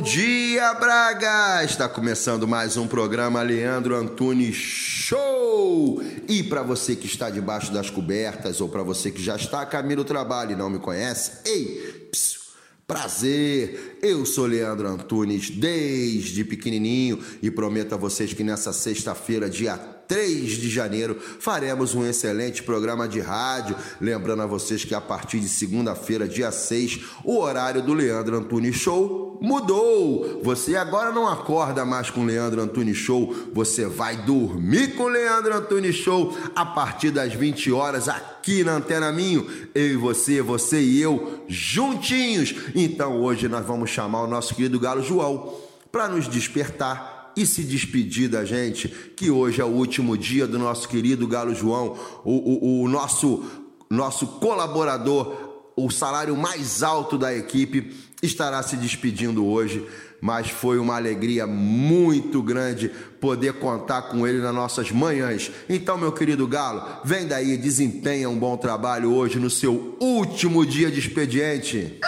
dia, Braga! Está começando mais um programa Leandro Antunes Show! E para você que está debaixo das cobertas ou para você que já está a caminho do trabalho e não me conhece, ei, psiu, Prazer, eu sou Leandro Antunes desde pequenininho e prometo a vocês que nessa sexta-feira, dia 3 de janeiro, faremos um excelente programa de rádio. Lembrando a vocês que a partir de segunda-feira, dia 6, o horário do Leandro Antunes Show mudou. Você agora não acorda mais com o Leandro Antunes Show, você vai dormir com o Leandro Antunes Show a partir das 20 horas aqui na Antena Minho. Eu e você, você e eu, juntinhos. Então hoje nós vamos chamar o nosso querido Galo João para nos despertar e se despedir da gente, que hoje é o último dia do nosso querido Galo João, o, o, o nosso, nosso colaborador, o salário mais alto da equipe, estará se despedindo hoje. Mas foi uma alegria muito grande poder contar com ele nas nossas manhãs. Então, meu querido Galo, vem daí, desempenha um bom trabalho hoje no seu último dia de expediente.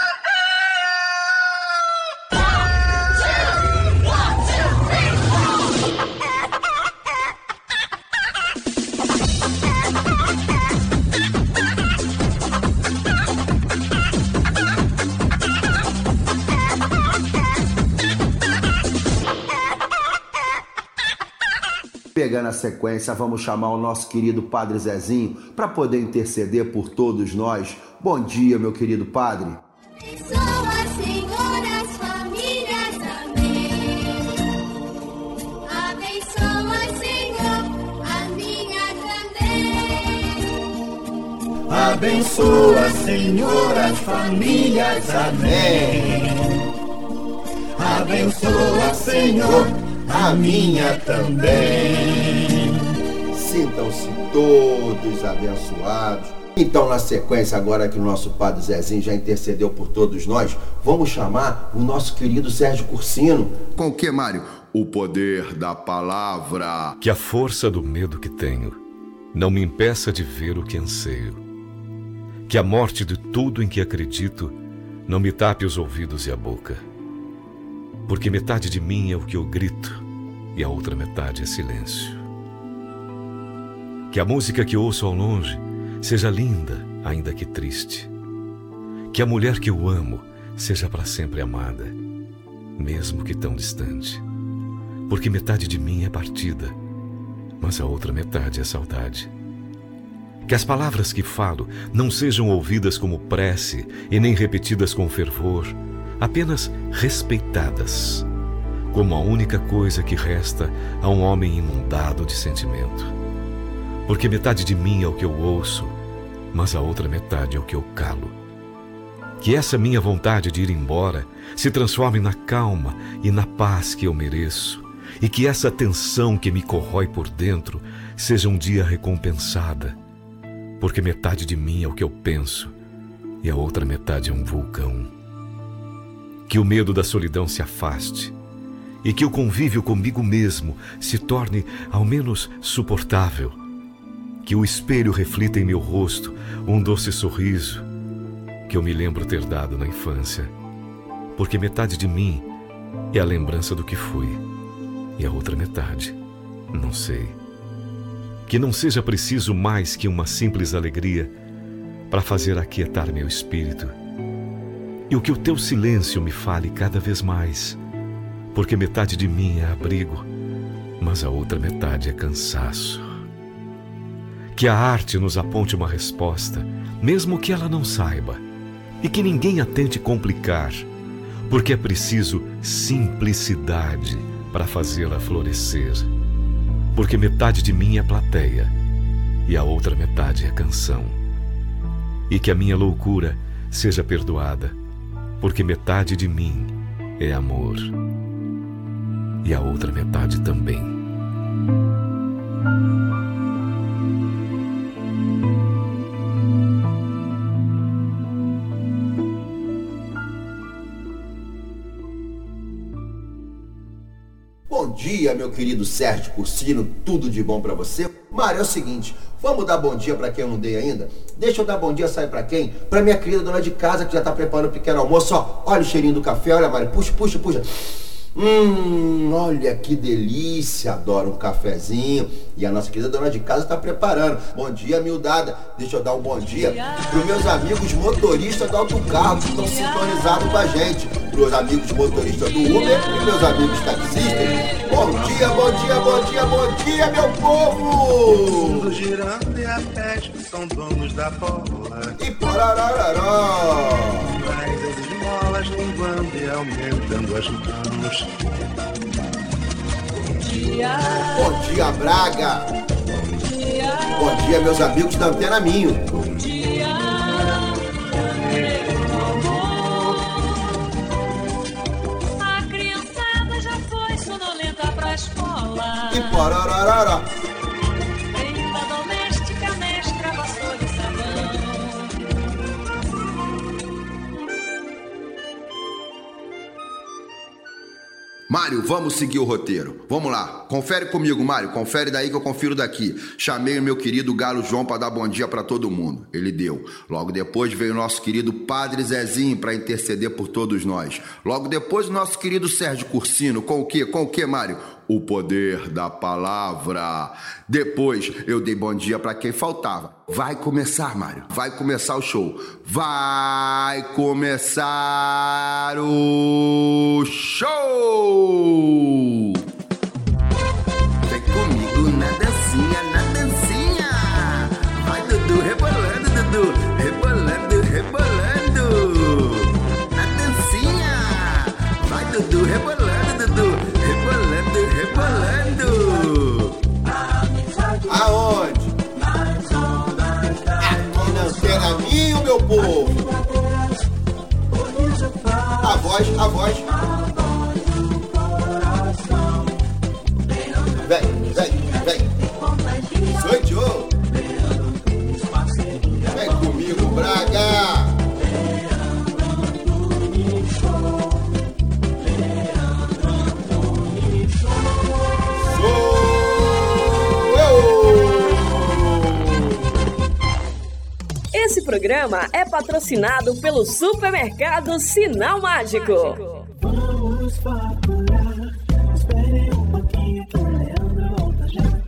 Pegando a sequência, vamos chamar o nosso querido Padre Zezinho para poder interceder por todos nós. Bom dia, meu querido Padre. Abençoa, Senhor, as famílias, amém. Abençoa, Senhor, a minha também. Abençoa, Senhor, as famílias. Amém. Abençoa, Senhor, a minha também. Sintam-se todos abençoados. Então, na sequência, agora que o nosso Padre Zezinho já intercedeu por todos nós, vamos chamar o nosso querido Sérgio Cursino. Com o que, Mário? O poder da palavra. Que a força do medo que tenho não me impeça de ver o que anseio. Que a morte de tudo em que acredito não me tape os ouvidos e a boca. Porque metade de mim é o que eu grito e a outra metade é silêncio. Que a música que ouço ao longe seja linda, ainda que triste. Que a mulher que eu amo seja para sempre amada, mesmo que tão distante. Porque metade de mim é partida, mas a outra metade é saudade. Que as palavras que falo não sejam ouvidas como prece e nem repetidas com fervor, apenas respeitadas, como a única coisa que resta a um homem inundado de sentimento. Porque metade de mim é o que eu ouço, mas a outra metade é o que eu calo. Que essa minha vontade de ir embora se transforme na calma e na paz que eu mereço, e que essa tensão que me corrói por dentro seja um dia recompensada, porque metade de mim é o que eu penso e a outra metade é um vulcão. Que o medo da solidão se afaste e que o convívio comigo mesmo se torne ao menos suportável. Que o espelho reflita em meu rosto um doce sorriso que eu me lembro ter dado na infância, porque metade de mim é a lembrança do que fui e a outra metade, não sei. Que não seja preciso mais que uma simples alegria para fazer aquietar meu espírito. E o que o teu silêncio me fale cada vez mais, porque metade de mim é abrigo, mas a outra metade é cansaço. Que a arte nos aponte uma resposta, mesmo que ela não saiba, e que ninguém a tente complicar, porque é preciso simplicidade para fazê-la florescer. Porque metade de mim é plateia e a outra metade é canção. E que a minha loucura seja perdoada, porque metade de mim é amor e a outra metade também. Querido Sérgio Cursino, tudo de bom pra você? Mário, é o seguinte, vamos dar bom dia pra quem eu não dei ainda? Deixa eu dar bom dia, sabe pra quem? Pra minha querida dona de casa que já tá preparando o pequeno almoço, ó. Olha o cheirinho do café, olha, Mário, puxa, puxa, puxa. Hum, olha que delícia, adoro um cafezinho. E a nossa querida dona de casa está preparando. Bom dia, miudada. Deixa eu dar um bom dia para meus amigos motoristas do autocarro que estão sintonizados com a gente. Para os amigos motoristas do Uber e meus amigos taxistas. Bom dia, bom dia, bom dia, bom dia, meu povo! mundo girando e a peste são donos da bola. E. Mas as esmolas linguando e aumentando as mãos. Bom dia, Braga. Bom dia, meus amigos da Antena Minho. A criançada já foi sonolenta pra escola. E porararará. Mário, vamos seguir o roteiro. Vamos lá. Confere comigo, Mário. Confere daí que eu confiro daqui. Chamei o meu querido Galo João para dar bom dia para todo mundo. Ele deu. Logo depois veio o nosso querido Padre Zezinho para interceder por todos nós. Logo depois o nosso querido Sérgio Cursino. Com o quê? Com o quê, Mário? O poder da palavra. Depois eu dei bom dia para quem faltava. Vai começar, Mário. Vai começar o show. Vai começar o show! Voz, a voz. Programa é patrocinado pelo supermercado Sinal Mágico. Vamos faturar. Espere um pouquinho que o Leandro volta já.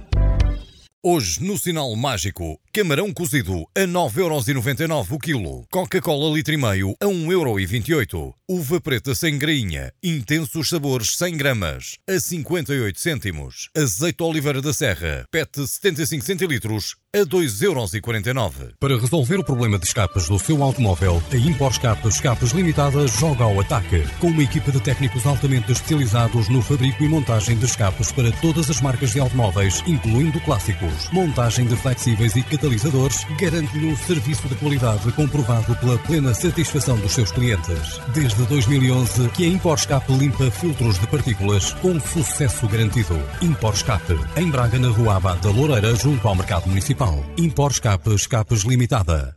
Hoje, no Sinal Mágico, camarão cozido a 9,99€ o quilo. Coca-Cola litro e meio a 1,28€. Uva preta sem grainha, intensos sabores 100 gramas, a 58 cêntimos. Azeite oliveira da serra, PET 75 centilitros, a 2,49€. Para resolver o problema de escapes do seu automóvel, a Impor Escapes Escapes Limitada joga ao ataque. Com uma equipa de técnicos altamente especializados no fabrico e montagem de escapes para todas as marcas de automóveis, incluindo clássicos. Montagem de flexíveis e catalisadores garante-lhe um serviço de qualidade comprovado pela plena satisfação dos seus clientes. Desde 2011 que a Impor Escape limpa filtros de partículas com sucesso garantido. Impor Escape, em Braga, na Rua Abada Loureira, junto ao Mercado Municipal. Impor Escape Escapes Limitada.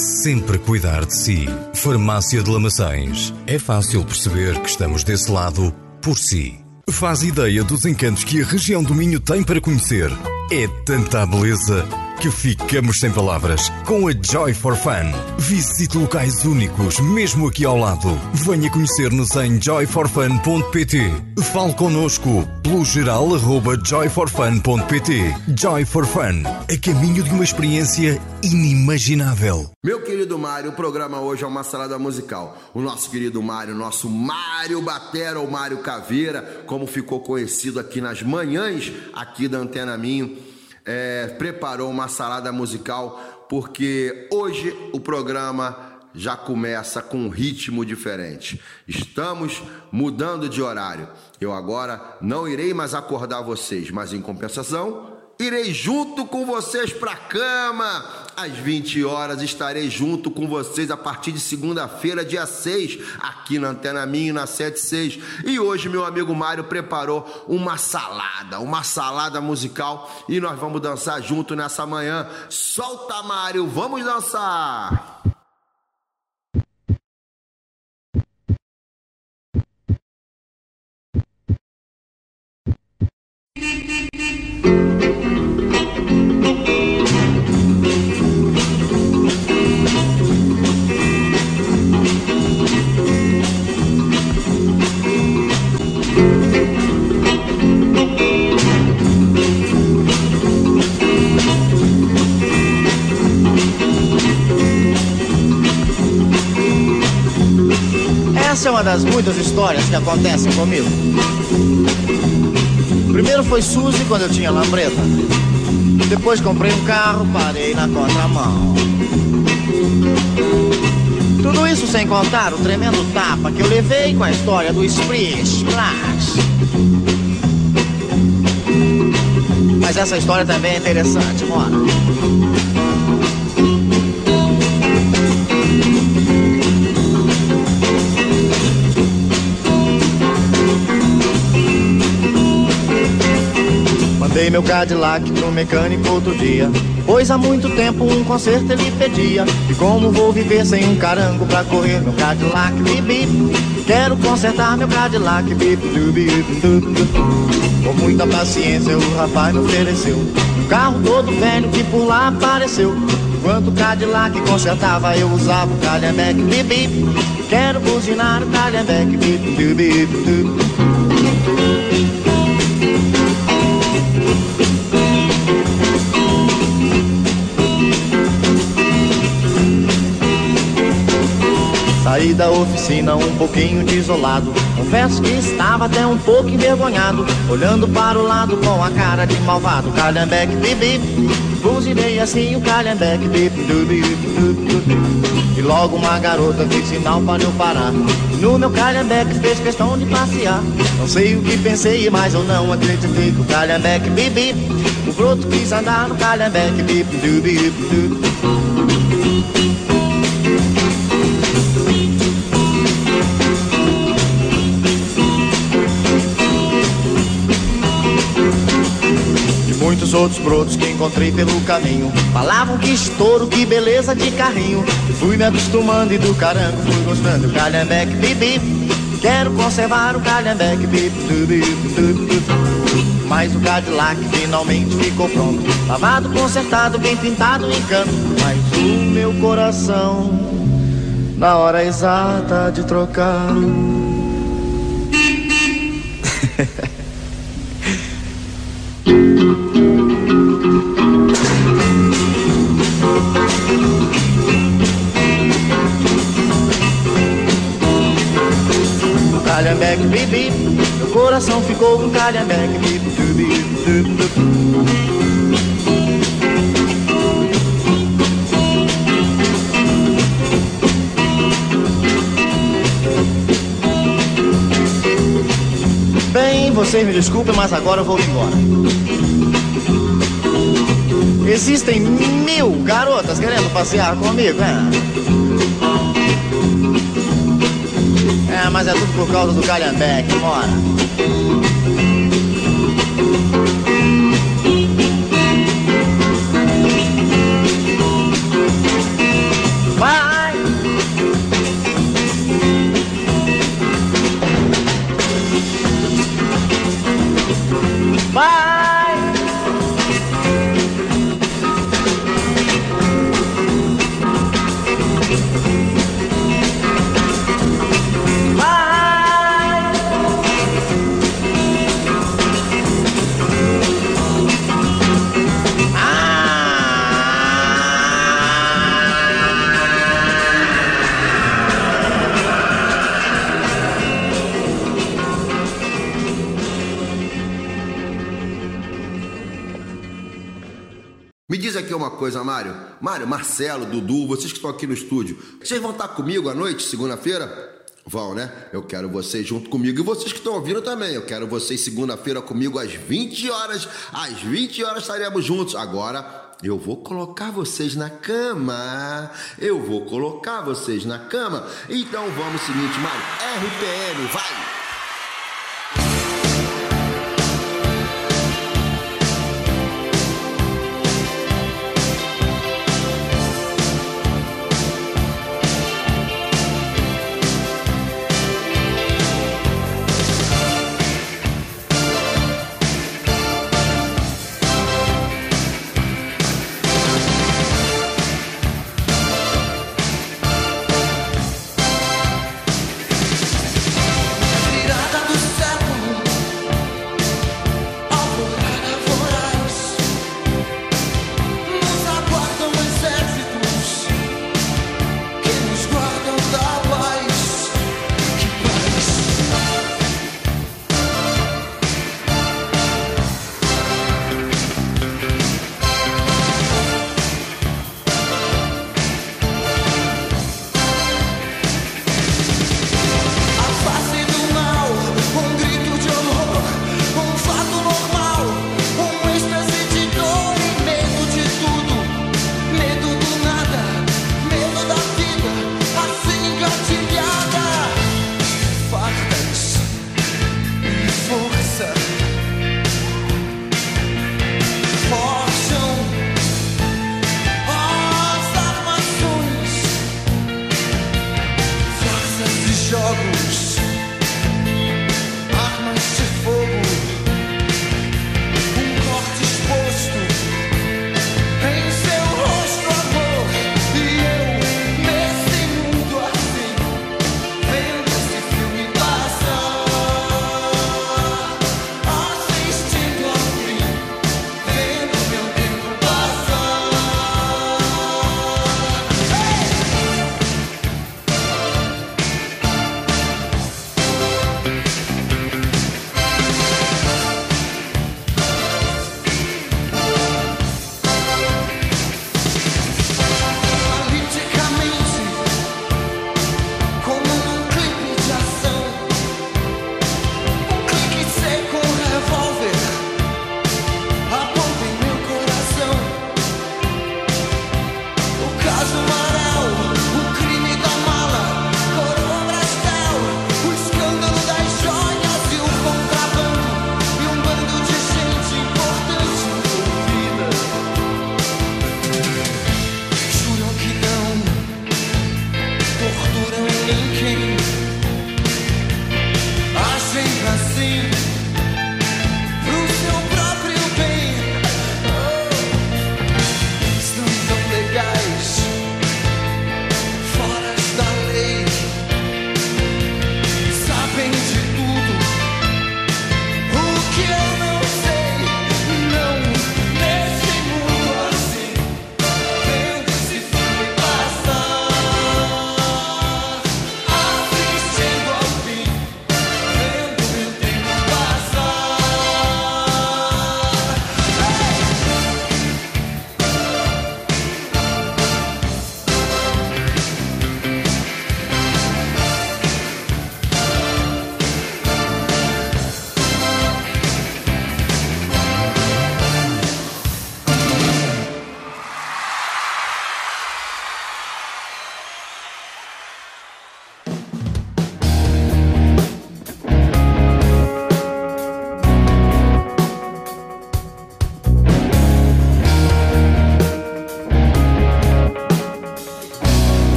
sempre cuidar de si. Farmácia de Lamaçães. É fácil perceber que estamos desse lado por si. Faz ideia dos encantos que a região do Minho tem para conhecer. É tanta beleza que ficamos sem palavras com a Joy for Fun. Visite locais únicos, mesmo aqui ao lado. Venha conhecer-nos em joyforfun.pt. Fale connosco pelo geral arroba joyforfun.pt. Joy for Fun, a caminho de uma experiência inimaginável. Meu querido Mário, o programa hoje é uma salada musical. O nosso querido Mário, nosso Mário Batera ou Mário Caveira, como ficou conhecido aqui nas manhãs aqui da Antena Minho, é, preparou uma salada musical porque hoje o programa já começa com um ritmo diferente. Estamos mudando de horário. Eu agora não irei mais acordar vocês, mas em compensação, irei junto com vocês para cama. Às 20 horas estarei junto com vocês a partir de segunda-feira, dia 6, aqui na Antena Minho, na 76. E hoje meu amigo Mário preparou uma salada, uma salada musical e nós vamos dançar junto nessa manhã. Solta, Mário, vamos dançar! Essa é uma das muitas histórias que acontecem comigo. Primeiro foi Suzy quando eu tinha lambreta. Depois comprei um carro, parei na contramão. Tudo isso sem contar o tremendo tapa que eu levei com a história do Splish Splash. Mas essa história também é interessante, mora. Mandei meu Cadillac pro mecânico outro dia. Pois há muito tempo um conserto ele pedia. E como vou viver sem um carango pra correr meu Cadillac bip bip? Quero consertar meu Cadillac bip du, bip du, du. Com muita paciência o rapaz me ofereceu. Um carro todo velho que por lá apareceu. Enquanto o Cadillac consertava eu usava o Calhambeck bip bip. Quero buzinar o Calhambeck bip du, bip du. Da oficina um pouquinho desolado. Confesso que estava até um pouco envergonhado. Olhando para o lado com a cara de malvado. Calhambeque, bip, bip. Buzinei assim o calhambeque, bip, bip. E logo uma garota fez sinal para eu parar. No meu calhambeque fez questão de passear. Não sei o que pensei, mas eu não acreditei que o calhambeque, bip, bip. O broto quis andar no calhambeque, bip, bip, du. Outros brotos que encontrei pelo caminho. Falavam que estouro, que beleza de carrinho. Fui me acostumando e do carango fui gostando. Calhambeque, bip Quero conservar o calhambeque, du. Mas o Cadillac finalmente ficou pronto. Lavado, consertado, bem pintado em canto. Mas o meu coração Na hora exata de trocar calhambeque, bip, du, bip, du, du. Bem, vocês me desculpem, mas agora eu vou embora. Existem mil garotas querendo passear comigo, é? É, mas é tudo por causa do Calhambeque, mora. coisa, Mário? Mário, Marcelo, Dudu, vocês que estão aqui no estúdio, vocês vão estar comigo à noite, segunda-feira? Vão, né? Eu quero vocês junto comigo e vocês que estão ouvindo também. Eu quero vocês segunda-feira comigo às 20 horas. Às 20 horas estaremos juntos. Agora eu vou colocar vocês na cama. Eu vou colocar vocês na cama. Então vamos seguinte, Mário. RPM, vai!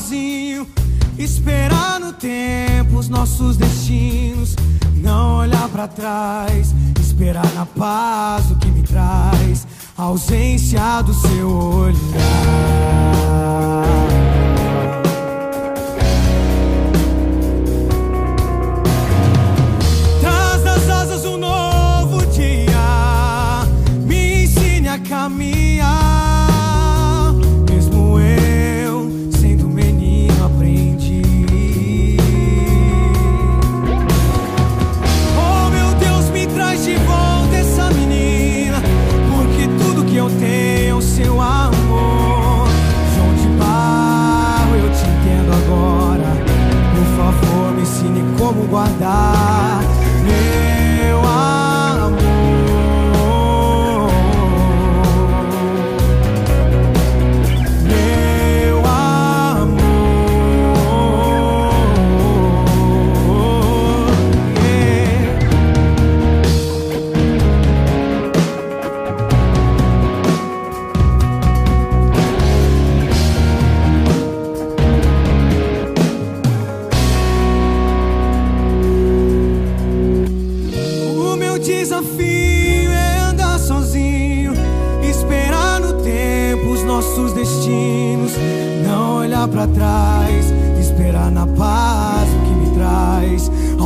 sozinho. Esperar no tempo os nossos destinos. Não olhar para trás. Esperar na paz o que me traz. A ausência do seu olhar.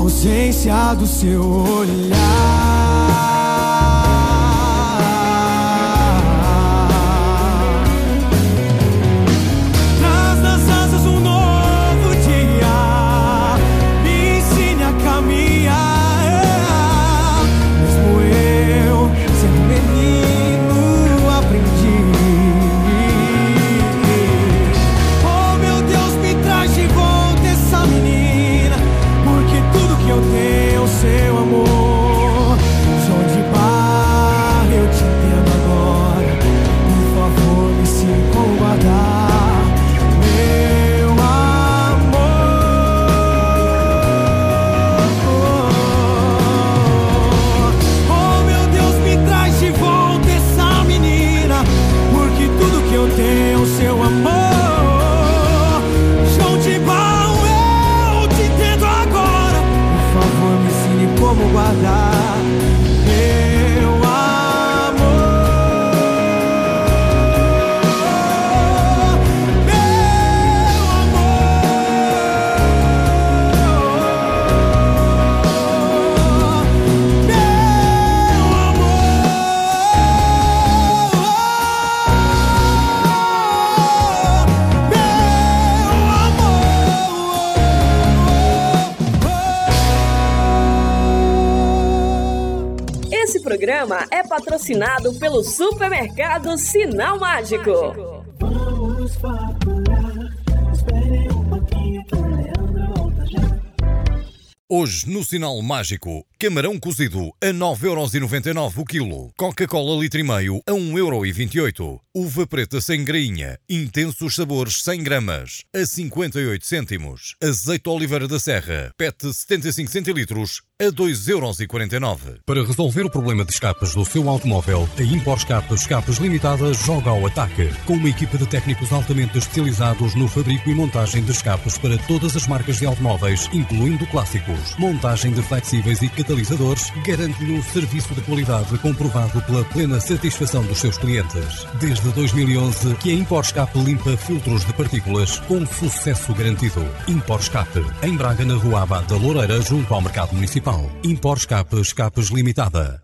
Ausência do seu olhar. Programa é patrocinado pelo supermercado Sinal Mágico. Vamos faturar. Espere um pouquinho que o Leandro volta já. Hoje, no Sinal Mágico, camarão cozido a 9,99€ o quilo. Coca-Cola litro e meio a 1,28€. Uva preta sem grainha, intensos sabores 100 gramas, a 58 cêntimos. Azeite oliveira da serra, PET 75 centilitros, a 2,49€. Para resolver o problema de escapes do seu automóvel, a Impor Escapes Escapes Limitada joga ao ataque. Com uma equipa de técnicos altamente especializados no fabrico e montagem de escapes para todas as marcas de automóveis, incluindo clássicos. Montagem de flexíveis e catalisadores garante-lhe um serviço de qualidade comprovado pela plena satisfação dos seus clientes. Desde 2011 que a Impor Escape limpa filtros de partículas com sucesso garantido. Impor Escape, em Braga, na Rua Abad da Loureira, junto ao Mercado Municipal. Impor Escape Escapes Limitada.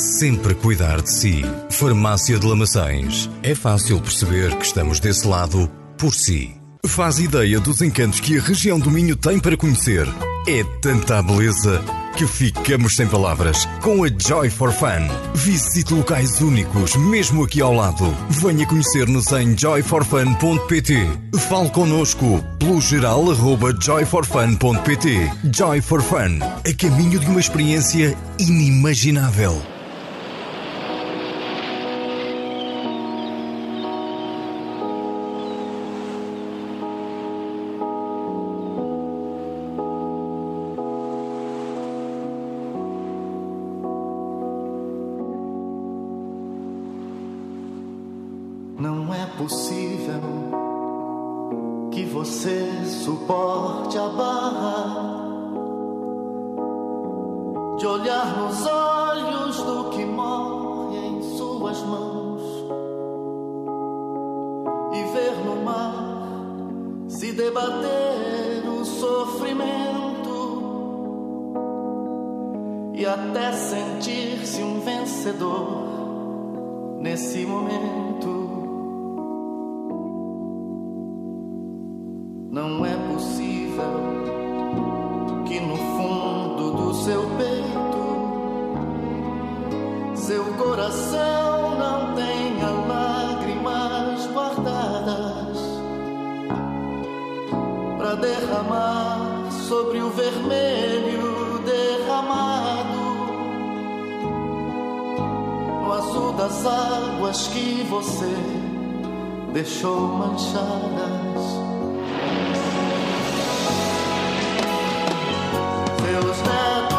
sempre cuidar de si. Farmácia de Lamaçães. É fácil perceber que estamos desse lado por si. Faz ideia dos encantos que a região do Minho tem para conhecer. É tanta beleza que ficamos sem palavras. Com a Joy for Fun. Visite locais únicos, mesmo aqui ao lado. Venha conhecer-nos em joyforfun.pt. Fale connosco pelo geral arroba joyforfun.pt. Joy for Fun. A caminho de uma experiência inimaginável. Das águas que você deixou manchadas. Seus netos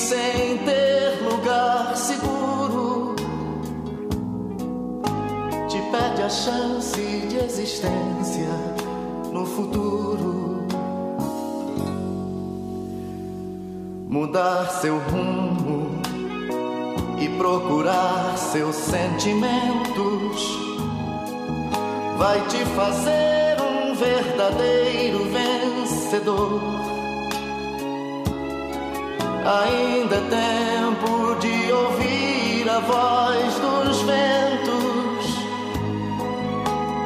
sem ter lugar seguro, te pede a chance de existência no futuro. Mudar seu rumo e procurar seus sentimentos vai te fazer um verdadeiro vencedor ainda é tempo de ouvir a voz dos ventos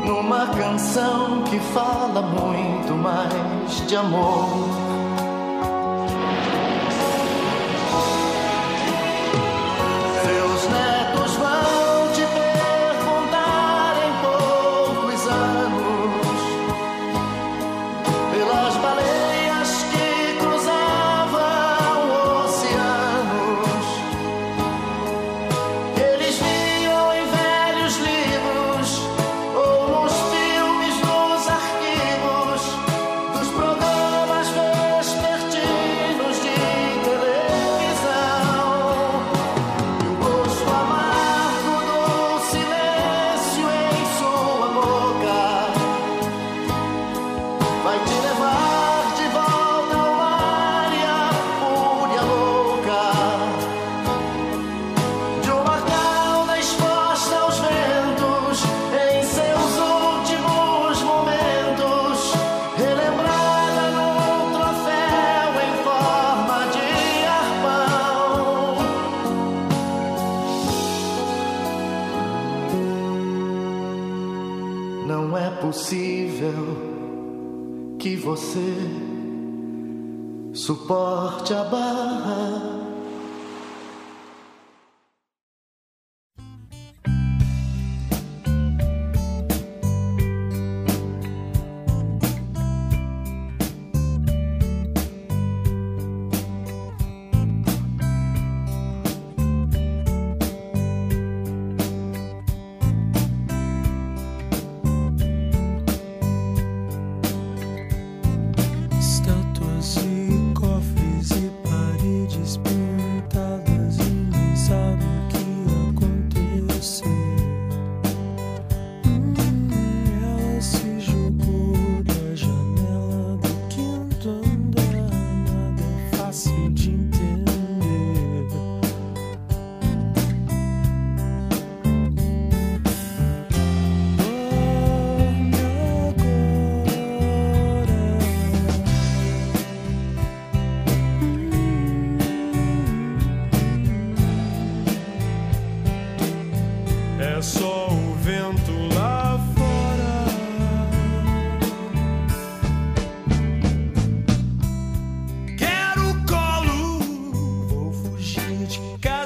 numa canção que fala muito mais de amor. Shabbat. Cada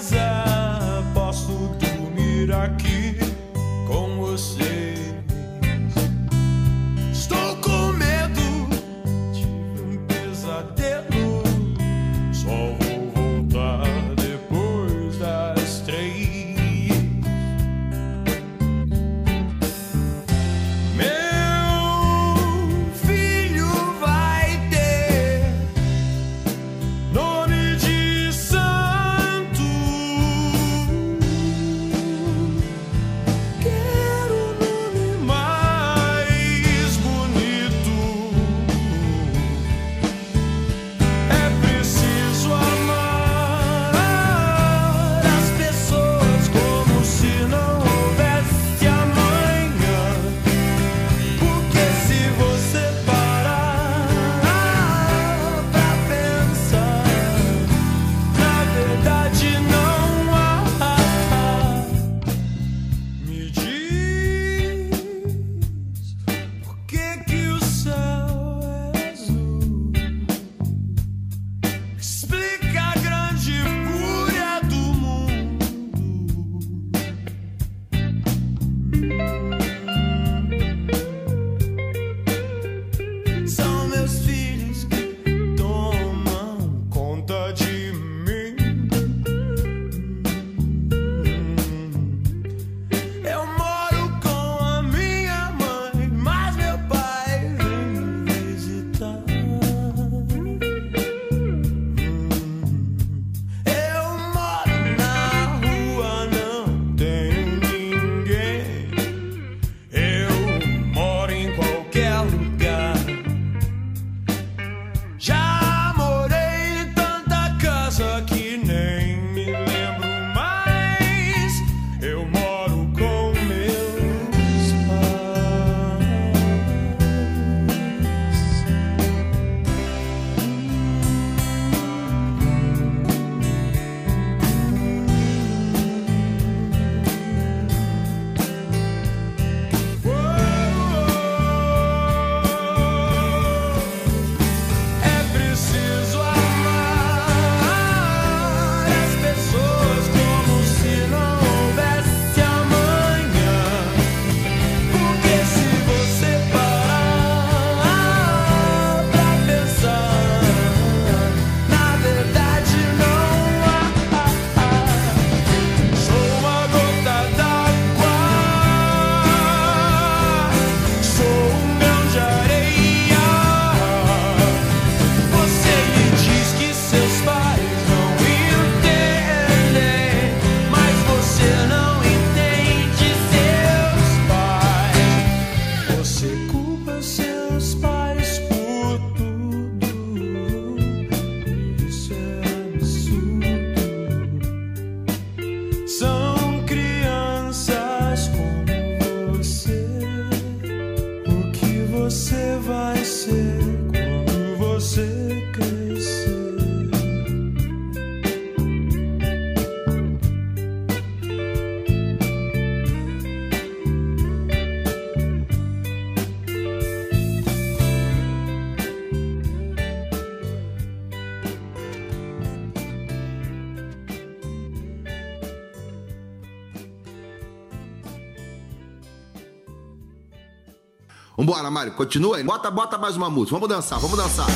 Mário, continua aí. Bota, bota mais uma música. Vamos dançar, vamos dançar.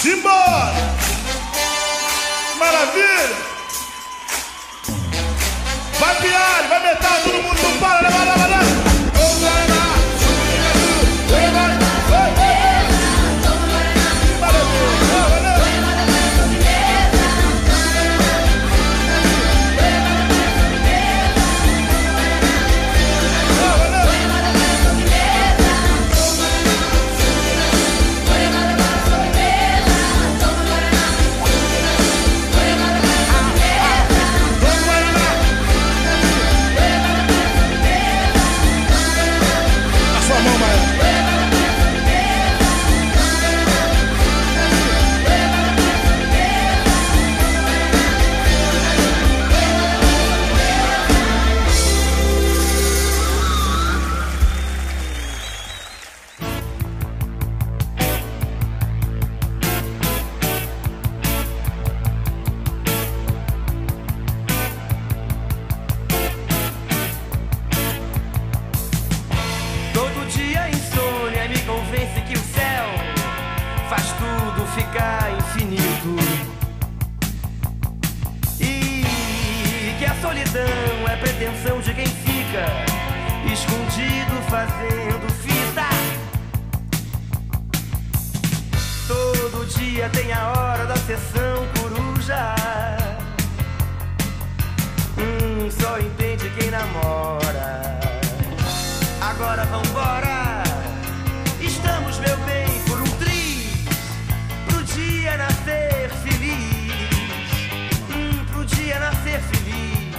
Simbora! Maravilha! Vai piar, vai metal, todo mundo para, leva, leva! quem namora. Agora vambora, estamos, meu bem, por um triz, pro dia nascer feliz. Hum, pro dia nascer feliz,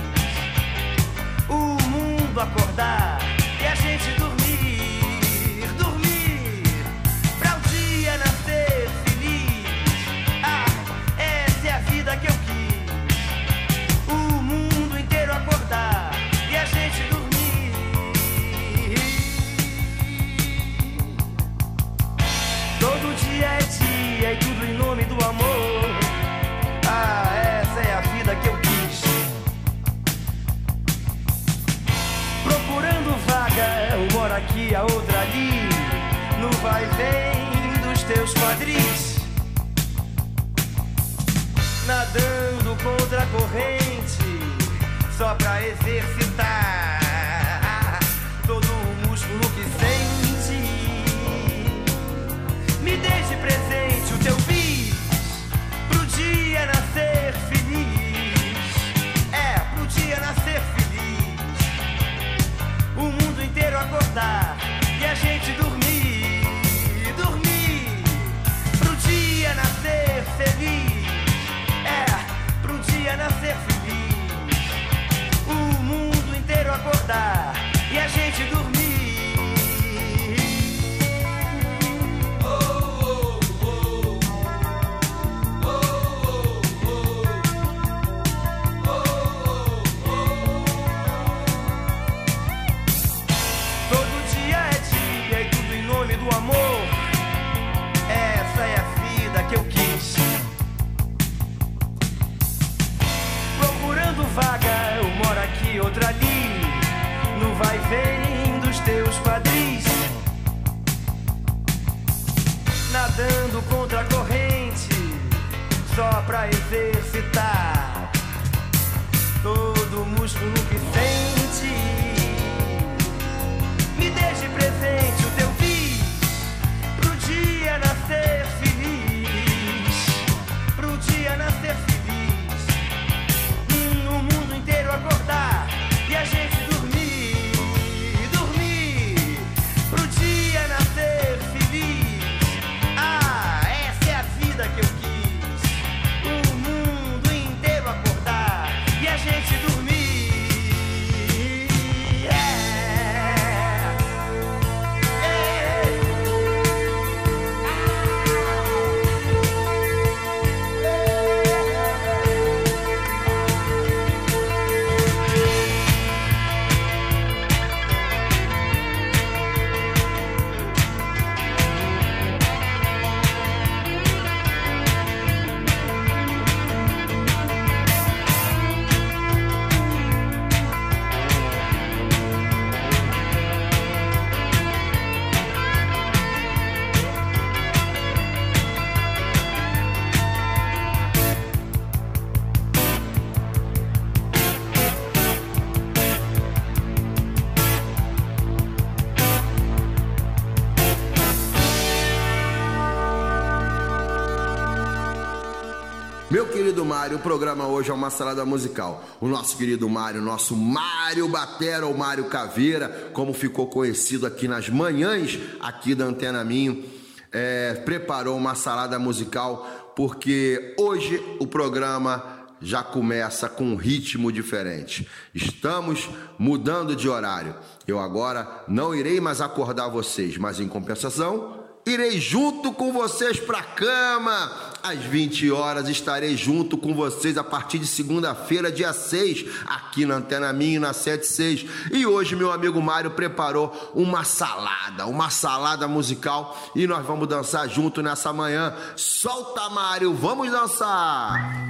o mundo acordar. A outra ali, no vai vem dos teus quadris. Nadando contra a corrente, só pra exercitar todo o músculo que sente. Me deixe presente o teu bis pro dia nascer feliz. É, pro dia nascer feliz. O mundo inteiro acordar a gente dormir, dormir. Pro dia nascer feliz. É, pro dia nascer feliz. O mundo inteiro acordar e a gente dormir. O programa hoje é uma salada musical. O nosso querido Mário, nosso Mário Batera ou Mário Caveira, como ficou conhecido aqui nas manhãs aqui da Antena Minho, é, preparou uma salada musical porque hoje o programa já começa com um ritmo diferente. Estamos mudando de horário. Eu agora não irei mais acordar vocês, mas em compensação, irei junto com vocês pra cama. Às 20 horas estarei junto com vocês a partir de segunda-feira, dia 6, aqui na Antena Minho, na 76. E hoje meu amigo Mário preparou uma salada, uma salada musical e nós vamos dançar junto nessa manhã. Solta, Mário, vamos dançar!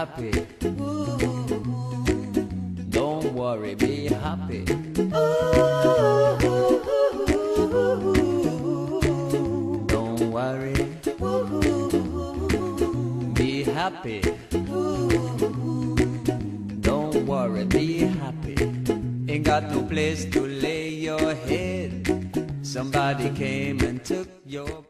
happy. Don't worry, be happy. Don't worry. Be happy. Don't worry, be happy. Ain't got no place to lay your head. Somebody came and took your.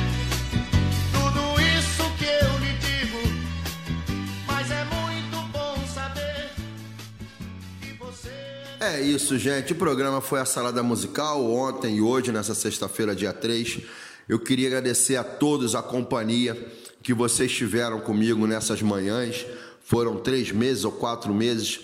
É isso, gente. O programa foi a Salada Musical ontem e hoje, nessa sexta-feira, dia 3. Eu queria agradecer a todos a companhia que vocês tiveram comigo nessas manhãs. Foram três meses ou quatro meses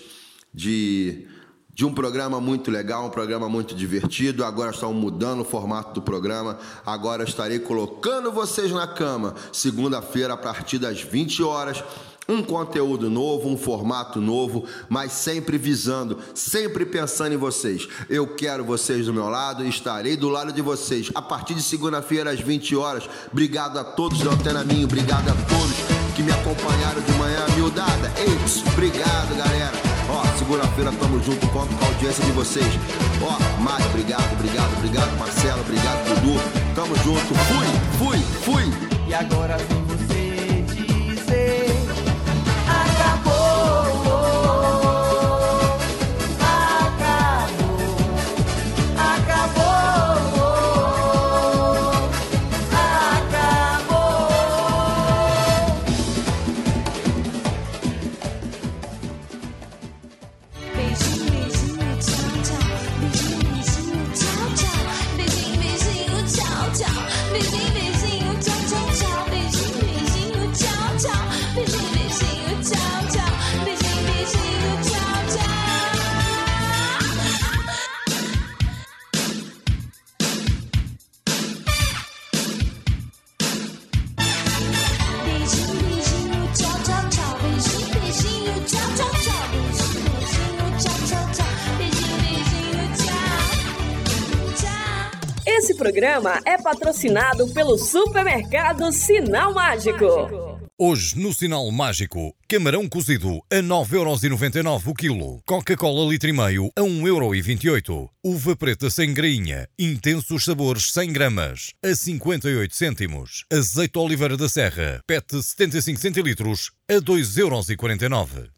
de, de um programa muito legal, um programa muito divertido. Agora estão mudando o formato do programa. Agora estarei colocando vocês na cama, segunda-feira, a partir das 20 horas. Um conteúdo novo, um formato novo, mas sempre visando, sempre pensando em vocês. Eu quero vocês do meu lado e estarei do lado de vocês a partir de segunda-feira às 20 horas. Obrigado a todos da Antena Minho, obrigado a todos que me acompanharam de manhã, miudada. Eits, obrigado, galera. Ó, segunda-feira tamo junto, conto com a audiência de vocês. Ó, Mário, obrigado, obrigado, obrigado, Marcelo, obrigado, Dudu. Tamo junto. Fui, fui, fui. E agora vem programa é patrocinado pelo supermercado Sinal Mágico. Hoje, no Sinal Mágico, camarão cozido a 9,99€ o quilo. Coca-Cola litro e meio a 1,28€. Uva preta sem grainha, intensos sabores 100 gramas, a 58 cêntimos. Azeite oliveira da serra, PET 75 centilitros, a 2,49€.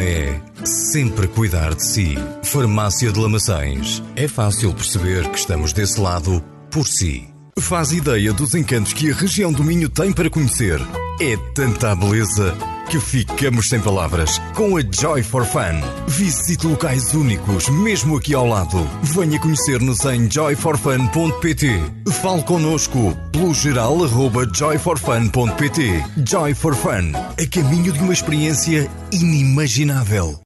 é sempre cuidar de si. Farmácia de Lamaçães. É fácil perceber que estamos desse lado por si. Faz ideia dos encantos que a região do Minho tem para conhecer. É tanta beleza que ficamos sem palavras. Com a Joy for Fun. Visite locais únicos, mesmo aqui ao lado. Venha conhecer-nos em joyforfun.pt. Fale connosco pelo geral arroba joyforfun.pt. Joy for Fun. A caminho de uma experiência inimaginável.